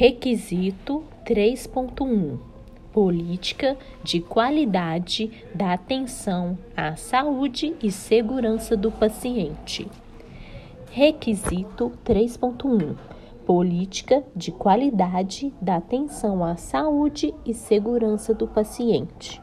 Requisito 3.1 Política de qualidade da atenção à saúde e segurança do paciente. Requisito 3.1 Política de qualidade da atenção à saúde e segurança do paciente.